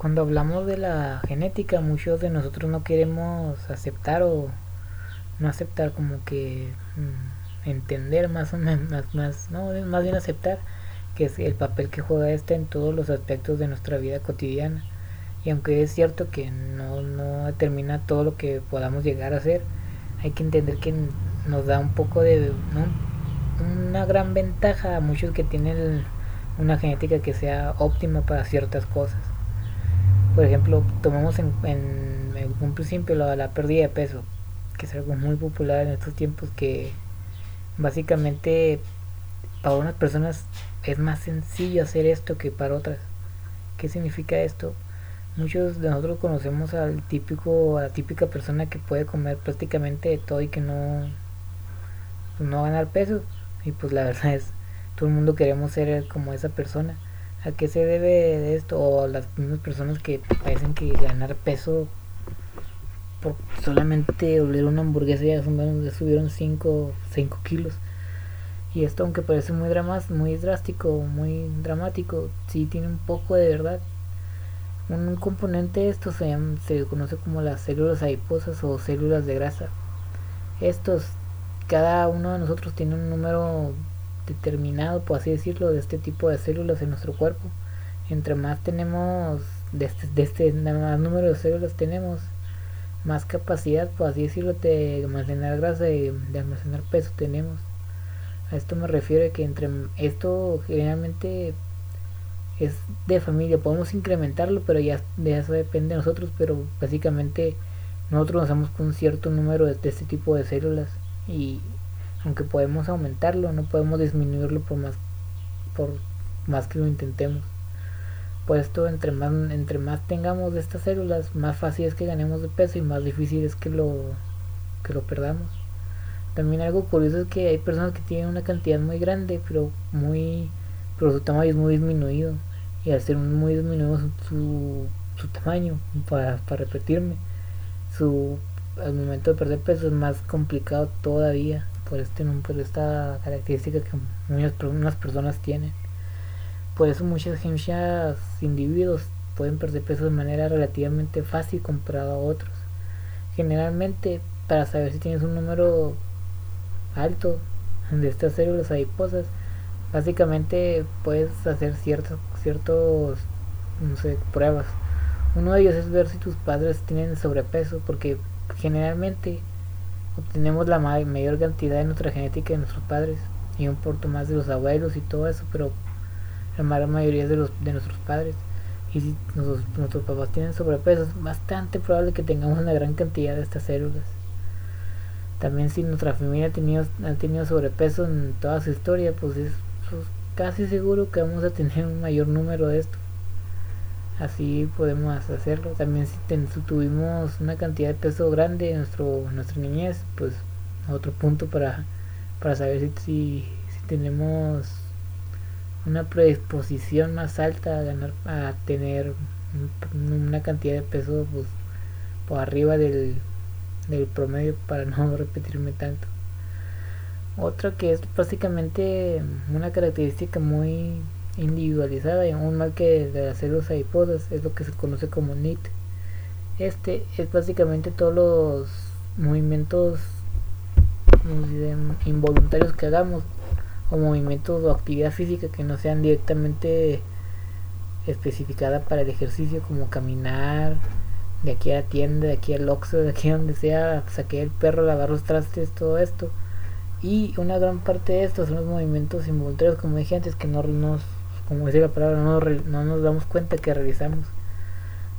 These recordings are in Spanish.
cuando hablamos de la genética, muchos de nosotros no queremos aceptar o no aceptar como que mm, entender más o menos, más, no, más bien aceptar que es el papel que juega este en todos los aspectos de nuestra vida cotidiana. Y aunque es cierto que no, no determina todo lo que podamos llegar a hacer, hay que entender que nos da un poco de una gran ventaja a muchos que tienen una genética que sea óptima para ciertas cosas por ejemplo, tomamos en, en, un principio la, la pérdida de peso, que es algo muy popular en estos tiempos que básicamente para unas personas es más sencillo hacer esto que para otras. ¿Qué significa esto? Muchos de nosotros conocemos al típico, a la típica persona que puede comer prácticamente de todo y que no, no ganar peso. Y pues la verdad es, todo el mundo queremos ser como esa persona ¿A qué se debe esto? O las mismas personas que parecen que ganar peso por solamente oler una hamburguesa ya, subieron 5 kilos. Y esto, aunque parece muy, dramas, muy drástico, muy dramático, sí tiene un poco de verdad. Un componente de esto se, se conoce como las células adiposas o células de grasa. Estos, cada uno de nosotros tiene un número determinado, por así decirlo, de este tipo de células en nuestro cuerpo. Entre más tenemos, de este, de este más número de células tenemos, más capacidad, por así decirlo, de almacenar grasa y de almacenar peso tenemos. A esto me refiero que entre esto generalmente es de familia, podemos incrementarlo, pero ya de eso depende de nosotros, pero básicamente nosotros nacemos con un cierto número de este tipo de células y aunque podemos aumentarlo, no podemos disminuirlo por más, por más que lo intentemos. Por esto, entre más, entre más tengamos de estas células, más fácil es que ganemos de peso y más difícil es que lo, que lo perdamos. También algo curioso es que hay personas que tienen una cantidad muy grande, pero muy pero su tamaño es muy disminuido. Y al ser muy disminuido su, su, tamaño, para, para repetirme, su, al momento de perder peso es más complicado todavía por, este, esta característica que muchas personas tienen. Por eso muchas, muchos individuos pueden perder peso de manera relativamente fácil comparado a otros. Generalmente, para saber si tienes un número alto de estas células adiposas, básicamente puedes hacer ciertos, ciertos no sé, pruebas. Uno de ellos es ver si tus padres tienen sobrepeso, porque generalmente obtenemos la mayor cantidad de nuestra genética de nuestros padres y un poco más de los abuelos y todo eso, pero la mayor mayoría de los de nuestros padres. Y si nuestros, papás tienen sobrepeso, es bastante probable que tengamos una gran cantidad de estas células. También si nuestra familia ha tenido, ha tenido sobrepeso en toda su historia, pues es pues, casi seguro que vamos a tener un mayor número de esto así podemos hacerlo. También si, tuvimos una cantidad de peso grande en nuestro nuestra niñez pues otro punto para para saber si, si, tenemos una predisposición más alta a ganar a tener una cantidad de peso pues, por arriba del, del promedio para no repetirme tanto. Otra que es básicamente una característica muy individualizada y aún más que de las células adiposas es lo que se conoce como NIT. Este es básicamente todos los movimientos involuntarios que hagamos o movimientos o actividad física que no sean directamente especificada para el ejercicio como caminar de aquí a la tienda, de aquí al Oxxo, de aquí a donde sea, saqué el perro, lavar los trastes, todo esto. Y una gran parte de estos son los movimientos involuntarios, como dije antes, que no nos como decía la palabra, no, no nos damos cuenta que realizamos.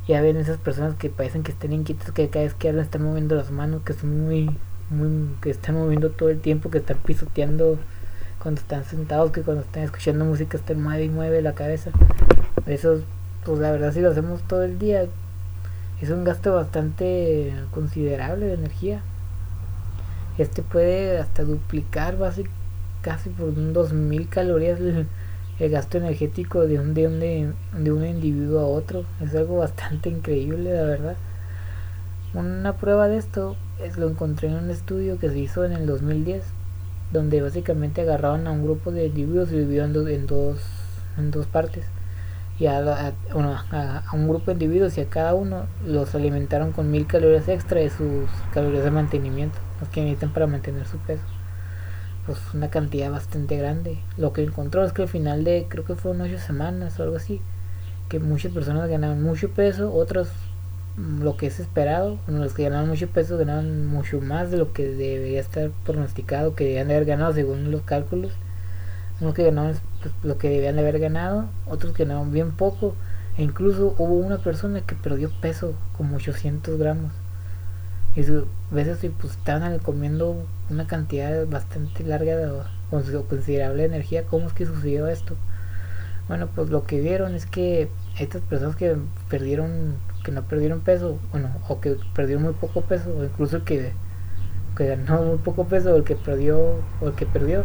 Ya ven esas personas que parecen que estén inquietas, que cada vez que hablan están moviendo las manos, que son muy, muy, que están moviendo todo el tiempo, que están pisoteando cuando están sentados, que cuando están escuchando música están mueve y mueve la cabeza. Eso, pues la verdad si lo hacemos todo el día, es un gasto bastante considerable de energía. Este puede hasta duplicar básicamente casi por un 2000 calorías el gasto energético de un, de un, de, un individuo a otro. Es algo bastante increíble, la verdad. Una prueba de esto es lo encontré en un estudio que se hizo en el 2010, donde básicamente agarraron a un grupo de individuos y dividieron en dos, en dos partes. y a, un grupo de individuos y a cada uno los alimentaron con mil calorías extra de sus calorías de mantenimiento, los que necesitan para mantener su peso. Pues una cantidad bastante grande. Lo que encontró es que al final de, creo que fueron ocho semanas o algo así, que muchas personas ganaban mucho peso, otros mm, lo que es esperado, los que ganaban mucho peso ganaban mucho más de lo que debería estar pronosticado, que debían de haber ganado según los cálculos unos que ganaban pues, lo que debían de haber ganado, otros que ganaban bien poco, e incluso hubo una persona que perdió peso como 800 gramos. Y a veces pues estaban comiendo una cantidad bastante larga de considerable energía. ¿Cómo es que sucedió esto? Bueno, pues lo que vieron es que estas personas que perdieron, que no perdieron peso, bueno, o que perdieron muy poco peso, o incluso el que, que ganó muy poco peso, o el que perdió, o el que perdió,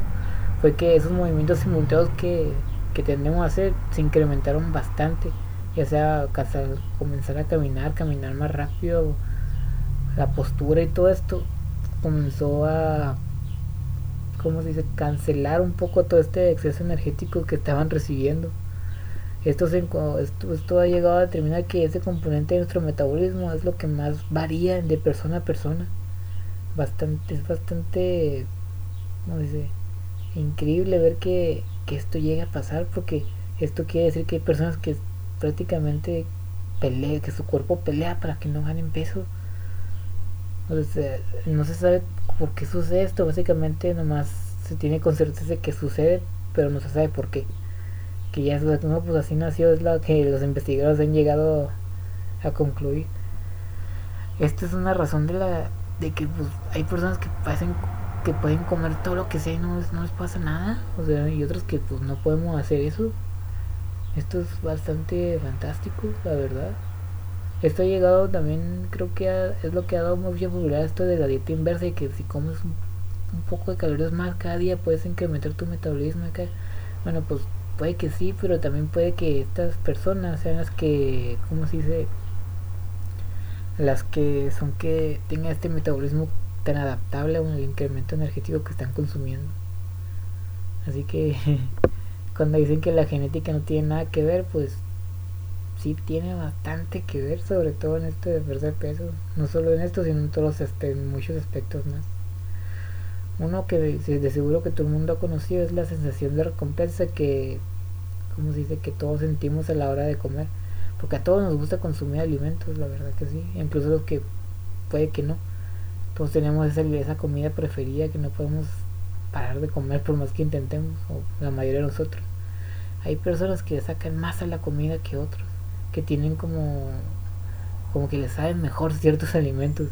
fue que esos movimientos simultáneos que, que tendemos a hacer se incrementaron bastante. Ya sea comenzar a caminar, caminar más rápido, la postura y todo esto comenzó a, ¿cómo se dice?, cancelar un poco todo este exceso energético que estaban recibiendo. Esto, se, esto, esto ha llegado a determinar que ese componente de nuestro metabolismo es lo que más varía de persona a persona. Bastante, es bastante, ¿cómo dice? increíble ver que, esto llega a pasar porque esto quiere decir que hay personas que prácticamente pelean, que su cuerpo pelea para que no ganen peso. No se sabe por qué sucede esto, básicamente nomás se tiene con certeza que sucede, pero no se sabe por qué. Que ya es no, pues así nació, es lo que los investigadores han llegado a concluir. Esta es una razón de la de que pues, hay personas que pasan que pueden comer todo lo que sea y no, no les pasa nada. O sea, y otros que pues no podemos hacer eso. Esto es bastante fantástico, la verdad. Esto ha llegado también, creo que es lo que ha dado mucha popularidad esto de la dieta inversa y que si comes un, poco de calorías más cada día puedes incrementar tu metabolismo. Bueno, pues puede que sí, pero también puede que estas personas sean las que, ¿cómo se dice? Las que son que tengan este metabolismo tan adaptable a un incremento energético que están consumiendo. Así que cuando dicen que la genética no tiene nada que ver, pues tiene bastante que ver, sobre todo en esto de perder peso. No solo en esto, sino en todos este, en muchos aspectos más. Uno que de, seguro que todo el mundo ha conocido es la sensación de recompensa que, como se dice, que todos sentimos a la hora de comer. Porque a todos nos gusta consumir alimentos, la verdad que sí. Incluso los que puede que no todos tenemos esa, esa comida preferida que no podemos parar de comer por más que intentemos, o la mayoría de nosotros. Hay personas que sacan más a la comida que otros, que tienen como, como que les saben mejor ciertos alimentos,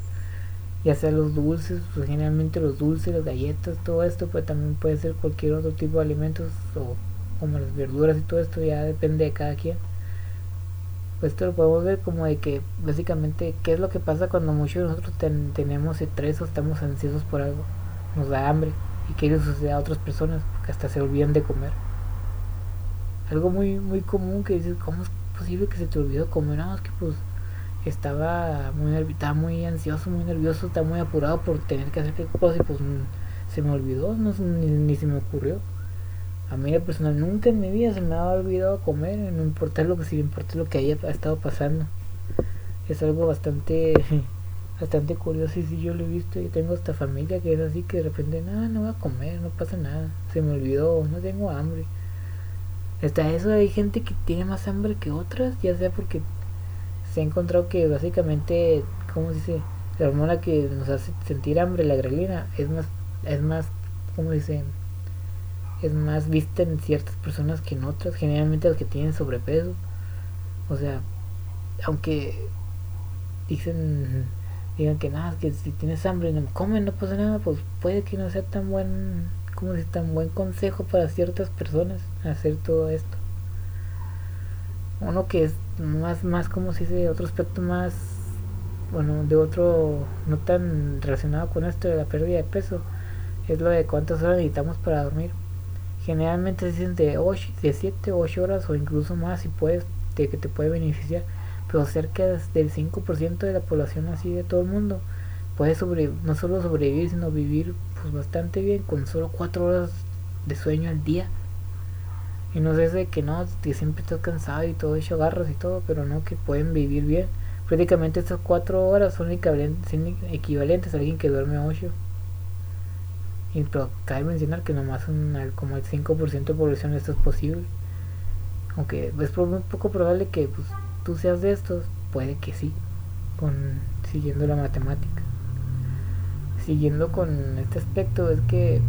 ya sea los dulces, pues generalmente los dulces, las galletas, todo esto, pues también puede ser cualquier otro tipo de alimentos, o como las verduras y todo esto, ya depende de cada quien. Esto lo podemos ver como de que básicamente qué es lo que pasa cuando muchos de nosotros tenemos estrés o estamos ansiosos por algo, nos da hambre y que eso sucede a otras personas que hasta se olvidan de comer. Algo muy muy común que dices, ¿cómo posible que se te olvidó comer? Nada más que pues estaba muy estaba muy ansioso, muy nervioso, estaba muy apurado por tener que hacer qué cosa y pues se me olvidó, no, ni se me ocurrió. A mí la personal nunca en mi vida se me ha olvidado comer, no importa lo que si importa lo que haya estado pasando. Es algo bastante bastante curioso y si yo lo he visto y tengo esta familia que es así que de repente nada no voy a comer, no pasa nada, se me olvidó, no tengo hambre. Hasta eso hay gente que tiene más hambre que otras, ya sea porque se ha encontrado que básicamente, ¿cómo se dice? La hormona que nos hace sentir hambre, la grelina, es más, es más, ¿cómo dice? es más vista en ciertas personas que en otras, generalmente las que tienen sobrepeso. O sea, aunque dicen digan que nada, que si tienes hambre y no comes no pasa nada, pues puede que no sea tan buen si tan buen consejo para ciertas personas hacer todo esto. Uno que es más más como si de otro aspecto más bueno, de otro no tan relacionado con esto de la pérdida de peso, es lo de cuántas horas necesitamos para dormir generalmente dicen de, 8, de 7 o 8 horas o incluso más si puedes, de que te puede beneficiar, pero cerca del 5% de la población así de todo el mundo puede sobre, no solo sobrevivir, sino vivir pues bastante bien con solo 4 horas de sueño al día. Y no sé de que no, que siempre estás cansado y todo hecho garras y todo, pero no que pueden vivir bien. Prácticamente estas cuatro horas son equivalentes a alguien que duerme 8. Y pero cabe mencionar que nomás un, como el 5% de población esto es posible. Aunque es muy poco probable que pues, tú seas de estos, puede que sí, con siguiendo la matemática. Siguiendo con este aspecto es que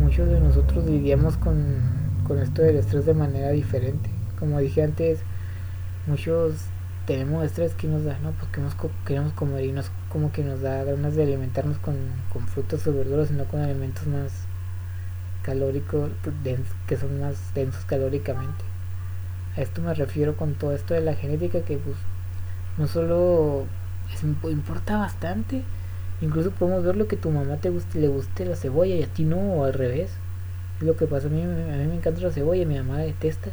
muchos de nosotros lidiamos con, con esto del estrés de manera diferente. Como dije antes, muchos tenemos estrés que nos da, ¿no? Pues queremos, queremos comer y no es como que nos da ganas de alimentarnos con, con frutas o verduras, sino con alimentos más calóricos, que son más densos calóricamente. A esto me refiero con todo esto de la genética que pues no solo importa bastante, incluso podemos ver lo que tu mamá te guste, le guste la cebolla y a ti no, o al revés. Es lo que pasa, a mí, a mí me encanta la cebolla, mi mamá la detesta.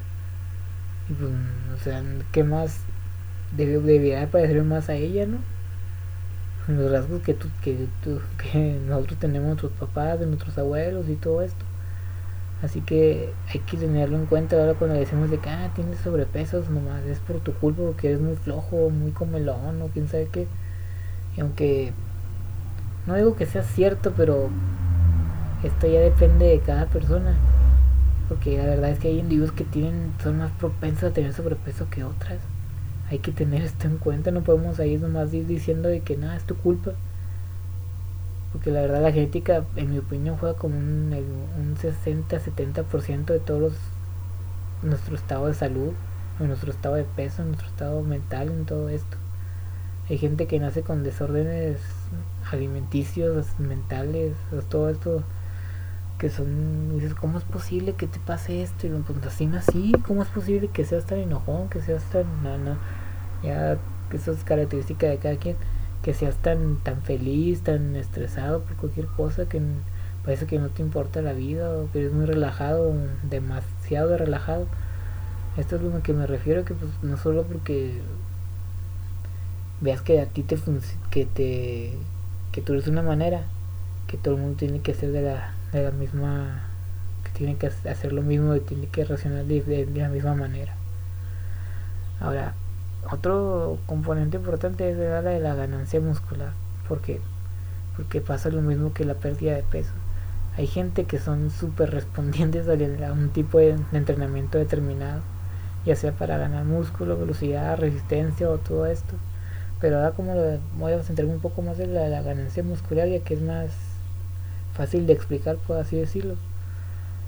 Y pues, o sea, ¿qué más debería parecer más a ella, ¿no? Los rasgos que, tú, que, tú, que nosotros tenemos nuestros papás, de nuestros abuelos y todo esto. Así que hay que tenerlo en cuenta ahora cuando decimos de que ah, tienes sobrepesos nomás, es por tu culpa porque eres muy flojo, muy comelón o quién sabe qué. Y aunque no digo que sea cierto, pero esto ya depende de cada persona. Porque la verdad es que hay individuos que tienen son más propensos a tener sobrepeso que otras hay que tener esto en cuenta, no podemos ahí nomás diciendo de que nada, es tu culpa. Porque la verdad la genética, en mi opinión, juega como un, un 60-70% de todos nuestro estado de salud, nuestro estado de peso, nuestro estado mental, en todo esto. Hay gente que nace con desórdenes alimenticios, mentales, todo esto que son, dices, ¿cómo es posible que te pase esto? Y lo pues así nací, ¿cómo es posible que seas tan enojón, que seas tan, no, ya, que eso es característica de cada quien, que seas tan, tan feliz, tan estresado por cualquier cosa, que parece que no te importa la vida, o que eres muy relajado, demasiado relajado. Esto es lo que me refiero, que pues no solo porque veas que a ti te que te que tú eres de una manera, que todo el mundo tiene que ser de la de la misma que tiene que hacer lo mismo y tiene que reaccionar de, la misma manera. Ahora otro componente importante es la de la ganancia muscular porque porque pasa lo mismo que la pérdida de peso. Hay gente que son súper respondientes a un tipo de, entrenamiento determinado ya sea para ganar músculo velocidad resistencia o todo esto pero ahora como lo, voy a centrarme un poco más en la, la ganancia muscular ya que es más fácil de explicar, por así decirlo.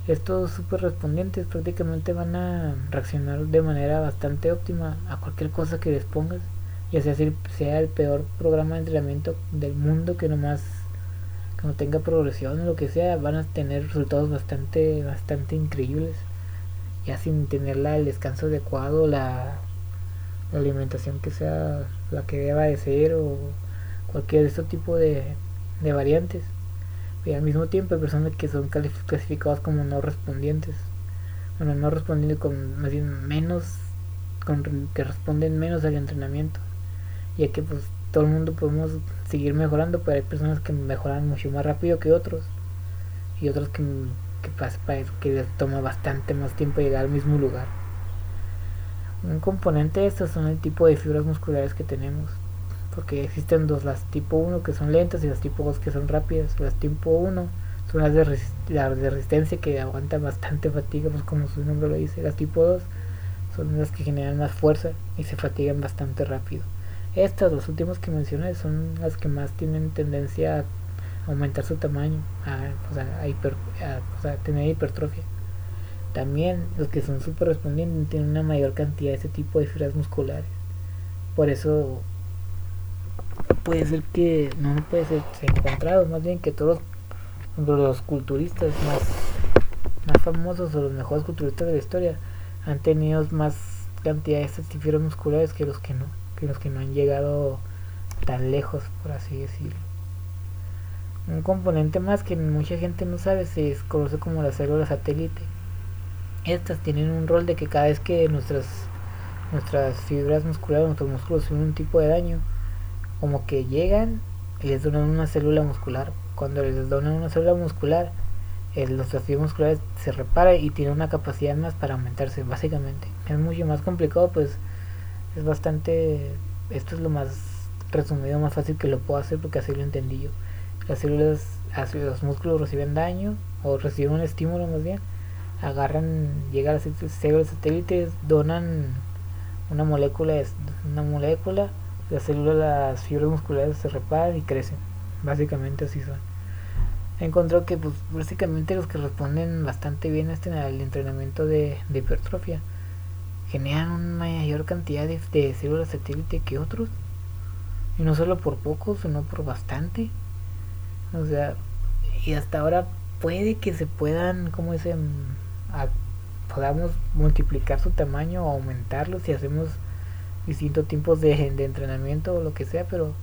Estos super respondientes prácticamente van a reaccionar de manera bastante óptima a cualquier cosa que les pongas, ya sea, sea el peor programa de entrenamiento del mundo que nomás que no tenga progresión o lo que sea, van a tener resultados bastante, bastante increíbles, ya sin tener el descanso adecuado, la, la alimentación que sea la que deba de ser o cualquier de este tipo de, de variantes. Y al mismo tiempo hay personas que son clasificadas como no respondientes. Bueno no respondiendo con más bien menos con, que responden menos al entrenamiento. Ya que pues todo el mundo podemos seguir mejorando pero hay personas que mejoran mucho más rápido que otros. Y otros que, que, que les toma bastante más tiempo llegar al mismo lugar un componente de estos son el tipo de fibras musculares que tenemos porque existen dos, las tipo 1 que son lentas y las tipo 2 que son rápidas. Las tipo 1 son las de, de resistencia que aguantan bastante fatiga, pues como su nombre lo dice. Las tipo 2 son las que generan más fuerza y se fatigan bastante rápido. Estas, las últimas que mencioné, son las que más tienen tendencia a aumentar su tamaño, a, tener hipertrofia. También los que son super respondientes tienen una mayor cantidad de ese tipo de fibras musculares. Por eso puede ser que no puede ser encontrado, más bien que todos los culturistas más, más famosos o los mejores culturistas de la historia han tenido más cantidad de estas fibras musculares que los que no, que los que no han llegado tan lejos, por así decirlo. Un componente más que mucha gente no sabe se conoce como la célula satélite. Estas tienen un rol de que cada vez que nuestras nuestras fibras musculares, nuestros músculos sufren un tipo de daño, como que llegan y les donan una célula muscular. Cuando les donan una célula muscular, los tejidos musculares se repara y tiene una capacidad más para aumentarse, básicamente. Es mucho más complicado, pues es bastante. Esto es lo más resumido, más fácil que lo puedo hacer porque así lo entendí yo. Las células, los músculos reciben daño o reciben un estímulo más bien, agarran, llegan a las células satélites, donan una molécula, una molécula, las células, las fibras musculares se reparan y crecen. Básicamente así son. Encontró que pues básicamente los que responden bastante bien este al entrenamiento de, hipertrofia. Generan una mayor cantidad de, de células satélite que otros. Y no solo por poco sino por bastante. O sea y hasta ahora puede que se puedan como dicen podamos multiplicar su tamaño o aumentarlo si hacemos distintos tipos de, de entrenamiento o lo que sea pero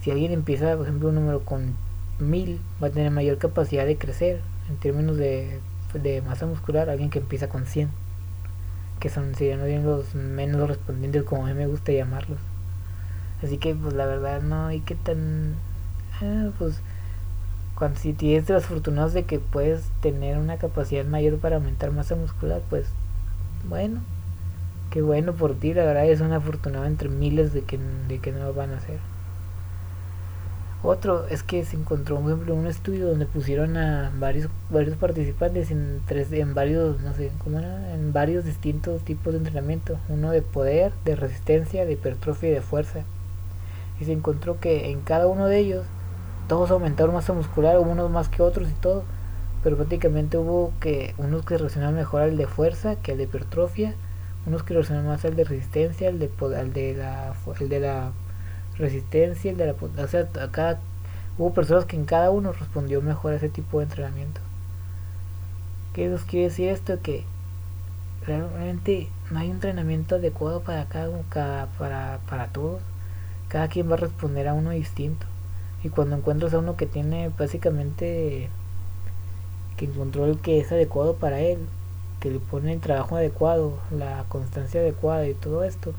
si alguien empieza por ejemplo un número con mil va a tener mayor capacidad de crecer en términos de, de masa muscular alguien que empieza con 100 que son serían los menos respondientes como a mí me gusta llamarlos. Así que pues la verdad no hay que tan ah, pues cuando si tienes los afortunados de que puedes tener una capacidad mayor para aumentar masa muscular pues bueno qué bueno por ti la verdad es una afortunado entre miles de que, de que no lo van a hacer otro es que se encontró, por ejemplo, un estudio donde pusieron a varios varios participantes en tres en varios, no sé, ¿cómo era? En varios distintos tipos de entrenamiento, uno de poder, de resistencia, de hipertrofia y de fuerza. Y se encontró que en cada uno de ellos todos aumentaron masa muscular, unos más que otros y todo, pero prácticamente hubo que unos que reaccionaron mejor al de fuerza que al de hipertrofia, unos que reaccionaron más al de resistencia, al de al de la el de la resistencia, de la, o sea, acá hubo personas que en cada uno respondió mejor a ese tipo de entrenamiento. ¿Qué nos quiere decir esto? Que realmente no hay un entrenamiento adecuado para cada, para, para todos. Cada quien va a responder a uno distinto. Y cuando encuentras a uno que tiene básicamente que encontró el que es adecuado para él, que le pone el trabajo adecuado, la constancia adecuada y todo esto,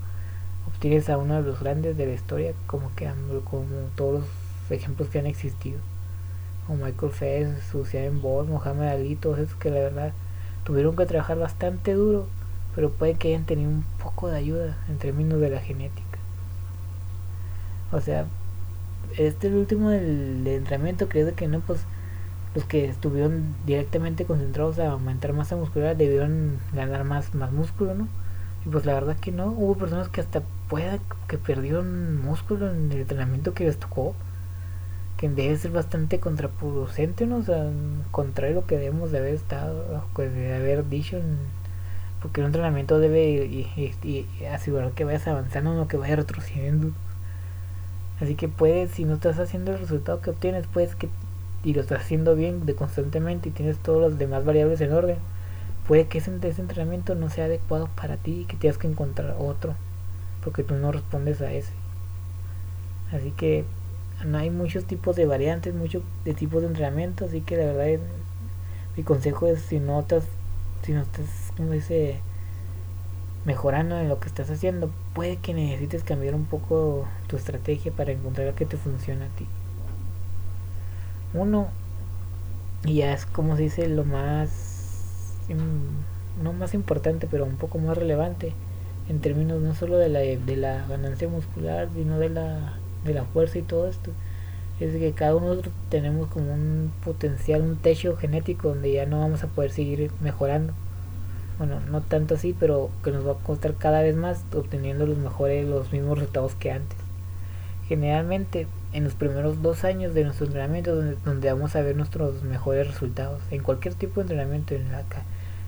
obtienes a uno de los grandes de la historia como que como todos los ejemplos que han existido como Michael Phelps, Usain Bolt, Mohamed Ali, todos esos que la verdad tuvieron que trabajar bastante duro, pero puede que hayan tenido un poco de ayuda en términos de la genética. O sea, este el último del, entrenamiento creo que no, pues los que estuvieron directamente concentrados a aumentar masa muscular debieron ganar más, más músculo, ¿no? Y pues la verdad que no, hubo personas que hasta pueda que perdieron músculo en el entrenamiento que les tocó, que debe ser bastante contraproducente, ¿no? O sea, contrario a lo que debemos de haber estado, de haber dicho, porque un entrenamiento debe y, asegurar que vayas avanzando, no que vayas retrocediendo. Así que puedes, si no estás haciendo el resultado que obtienes, puedes que, y lo estás haciendo bien de constantemente y tienes todas las demás variables en orden, puede que ese, entrenamiento no sea adecuado para ti y que tengas que encontrar otro porque tú no respondes a ese. Así que no hay muchos tipos de variantes muchos de tipos de entrenamiento así que la verdad mi consejo es si no estás si no estás como dice mejorando en lo que estás haciendo puede que necesites cambiar un poco tu estrategia para encontrar lo que te funciona a ti uno y ya es como se dice lo más no más importante, pero un poco más relevante en términos no solo de la, de la ganancia muscular, sino de la, de la fuerza y todo esto. Es que cada uno tenemos como un potencial, un techo genético donde ya no vamos a poder seguir mejorando. Bueno, no tanto así, pero que nos va a costar cada vez más obteniendo los mejores, los mismos resultados que antes. Generalmente en los primeros dos años de nuestro entrenamiento donde, donde vamos a ver nuestros mejores resultados en cualquier tipo de entrenamiento en la,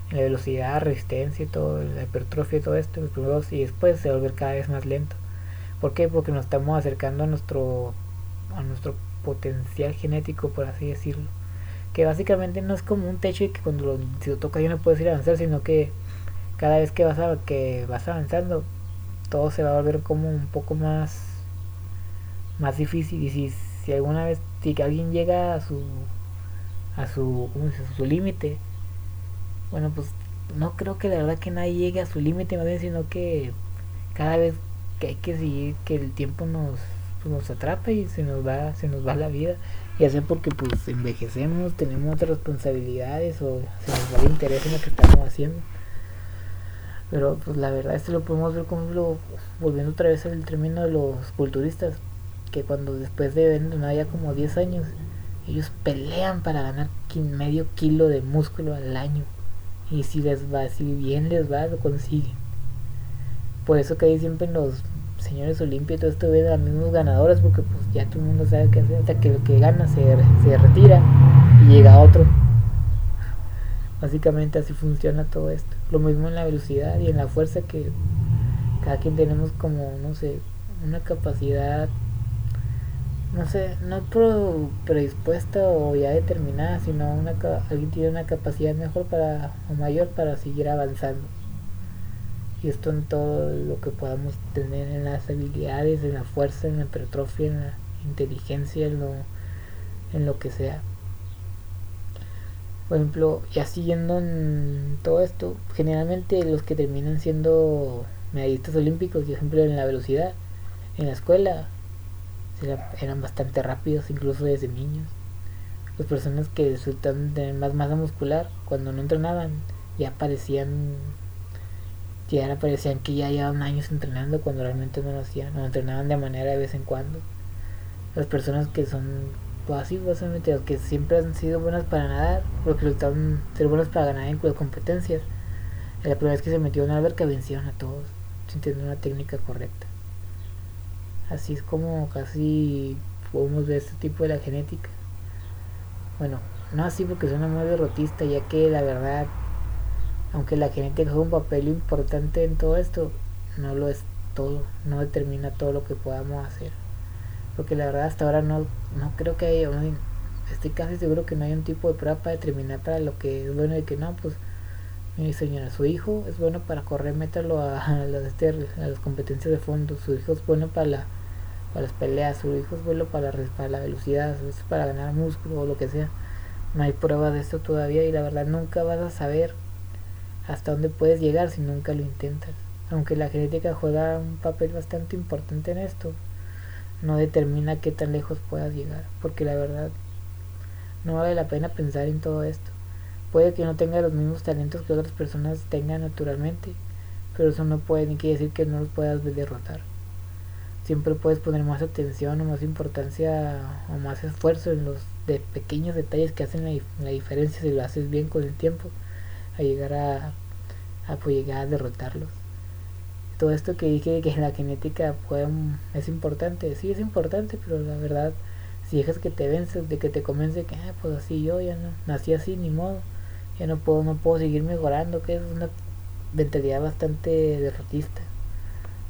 en la velocidad, resistencia y todo, la hipertrofia y todo esto, los primeros y después se vuelve cada vez más lento. ¿Por qué? Porque nos estamos acercando a nuestro a nuestro potencial genético, por así decirlo. Que básicamente no es como un techo y que cuando lo, si lo tocas ya no puedes ir a avanzar, sino que cada vez que vas a, que vas avanzando, todo se va a volver como un poco más más difícil y si, si alguna vez si alguien llega a su a su a su límite bueno pues no creo que la verdad que nadie llegue a su límite más bien sino que cada vez que hay que seguir que el tiempo nos pues nos atrapa y se nos va, se nos va la vida. Ya sea porque pues envejecemos, tenemos otras responsabilidades o se nos va el interés en lo que estamos haciendo. Pero pues la verdad esto lo podemos ver como lo, volviendo otra vez al término de los culturistas, que cuando después de no ya como 10 años, ellos pelean para ganar medio kilo de músculo al año. Y si les va, si bien les va, lo consiguen. Por eso que ahí siempre los señores Olimpia y todo esto ven a los mismos ganadores porque pues ya todo el mundo sabe hacer hasta que el que gana se, se retira y llega otro. Básicamente así funciona todo esto. Lo mismo en la velocidad y en la fuerza que cada quien tenemos como no sé una capacidad no sé no predispuesta o ya determinada sino una alguien tiene una capacidad mejor para o mayor para seguir avanzando y esto en todo lo que podamos tener en las habilidades, en la fuerza, en la hipertrofia, en la inteligencia, en lo, en lo que sea. Por ejemplo, ya siguiendo en todo esto, generalmente los que terminan siendo medallistas olímpicos, por ejemplo en la velocidad, en la escuela, eran bastante rápidos, incluso desde niños. Las personas que resultan tener más masa muscular, cuando no entrenaban, ya parecían que ahora parecían que ya llevaban años entrenando cuando realmente no lo hacían, o entrenaban de manera de vez en cuando. Las personas que son pues, así, básicamente, los que siempre han sido buenas para nadar, porque resultaron ser buenas para ganar en competencias. La primera vez que se metió en una alberca vencieron a todos, sin tener una técnica correcta. Así es como casi podemos ver este tipo de la genética. Bueno, no así porque suena muy derrotista, ya que la verdad aunque la genética juega un papel importante en todo esto, no lo es todo, no determina todo lo que podamos hacer. Porque la verdad hasta ahora no, no creo que haya, estoy casi seguro que no hay un tipo de prueba para determinar para lo que es bueno y que no, pues mi señora, su hijo es bueno para correr, a, a, las, este, a las competencias de fondo, su hijo es bueno para, la, para las peleas, su hijo es bueno para, para la velocidad, es para ganar músculo o lo que sea. No hay prueba de esto todavía y la verdad nunca vas a saber hasta dónde puedes llegar si nunca lo intentas. Aunque la genética juega un papel bastante importante en esto, no determina qué tan lejos puedas llegar, porque la verdad no vale la pena pensar en todo esto. Puede que no tenga los mismos talentos que otras personas tengan naturalmente, pero eso no puede ni quiere decir que no los puedas derrotar. Siempre puedes poner más atención o más importancia o más esfuerzo en los de pequeños detalles que hacen la diferencia si lo haces bien con el tiempo a llegar a, a pues, llegar a derrotarlos. Todo esto que dije que la genética puede, es importante, sí es importante, pero la verdad, si dejas que te vences, de que te convence que, ah, pues así yo ya no, nací así, ni modo, ya no puedo, no puedo seguir mejorando, que es una mentalidad bastante derrotista,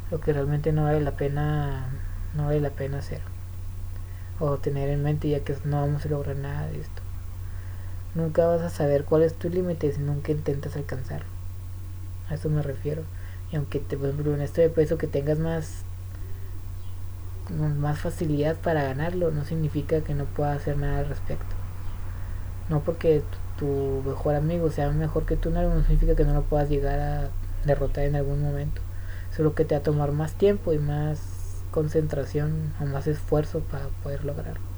lo que realmente no vale la pena, no vale la pena hacer, o tener en mente ya que no vamos a lograr nada de esto. Nunca vas a saber cuál es tu límite si nunca intentas alcanzarlo. A eso me refiero. Y aunque te, por ejemplo, en esto de peso que tengas más más facilidad para ganarlo, no significa que no puedas hacer nada al respecto. No porque tu, mejor amigo sea mejor que tú, no significa que no lo puedas llegar a derrotar en algún momento. Solo que te va a tomar más tiempo y más concentración o más esfuerzo para poder lograrlo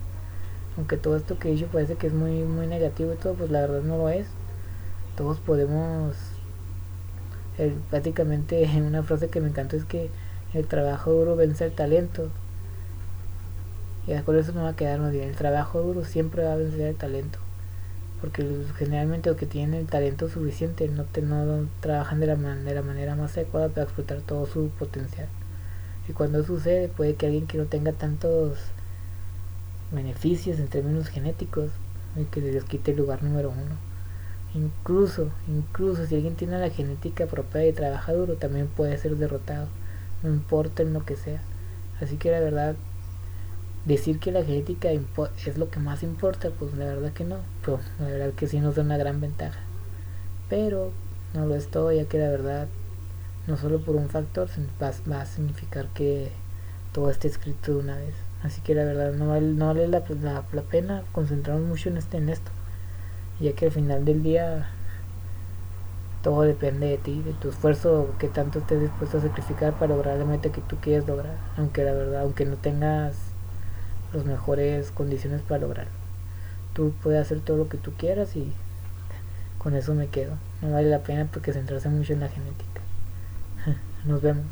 aunque todo esto que he dicho parece que es muy muy negativo y todo pues la verdad no lo es. Todos podemos el, prácticamente una frase que me encantó es que el trabajo duro vence el talento. Y por eso me va a quedar más bien el trabajo duro siempre va a vencer el talento. Porque generalmente los que tienen el talento suficiente no, te, no trabajan de la manera más adecuada para explotar todo su potencial. Y cuando sucede puede que alguien que no tenga tantos beneficios en términos genéticos y que les quite el lugar número uno. Incluso, incluso si alguien tiene la genética propia y trabaja duro, también puede ser derrotado, no importa en lo que sea. Así que la verdad, decir que la genética es lo que más importa, pues la verdad que no, pero la verdad que sí nos da una gran ventaja. Pero no lo es todo, ya que la verdad, no solo por un factor va a significar que todo esté escrito de una vez. Así que la verdad no vale, no vale la, la, pena concentrarnos mucho en, este, en esto. Ya que al final del día todo depende de ti, de tu esfuerzo, que tanto estés dispuesto a sacrificar para lograr la meta que tú quieres lograr, aunque la verdad, aunque no tengas las mejores condiciones para lograrlo. Tú puedes hacer todo lo que tú quieras y con eso me quedo. No vale la pena porque centrarse mucho en la genética. Nos vemos.